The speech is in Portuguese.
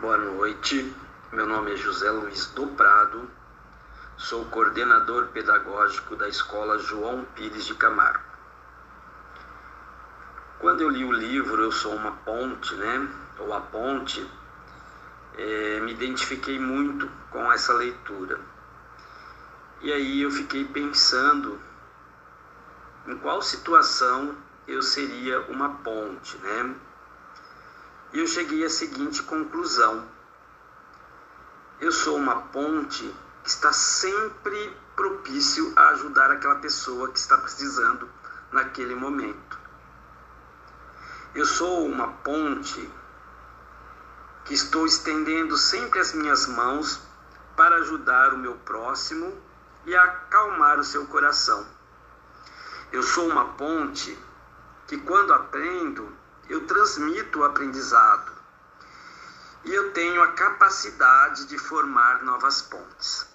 Boa noite, meu nome é José Luiz do Prado, sou coordenador pedagógico da Escola João Pires de Camargo. Quando eu li o livro Eu Sou uma Ponte, né, ou A Ponte, é, me identifiquei muito com essa leitura. E aí eu fiquei pensando em qual situação eu seria uma ponte, né? E eu cheguei à seguinte conclusão: eu sou uma ponte que está sempre propício a ajudar aquela pessoa que está precisando naquele momento. Eu sou uma ponte que estou estendendo sempre as minhas mãos para ajudar o meu próximo e acalmar o seu coração. Eu sou uma ponte que, quando aprendo, eu transmito o aprendizado e eu tenho a capacidade de formar novas pontes.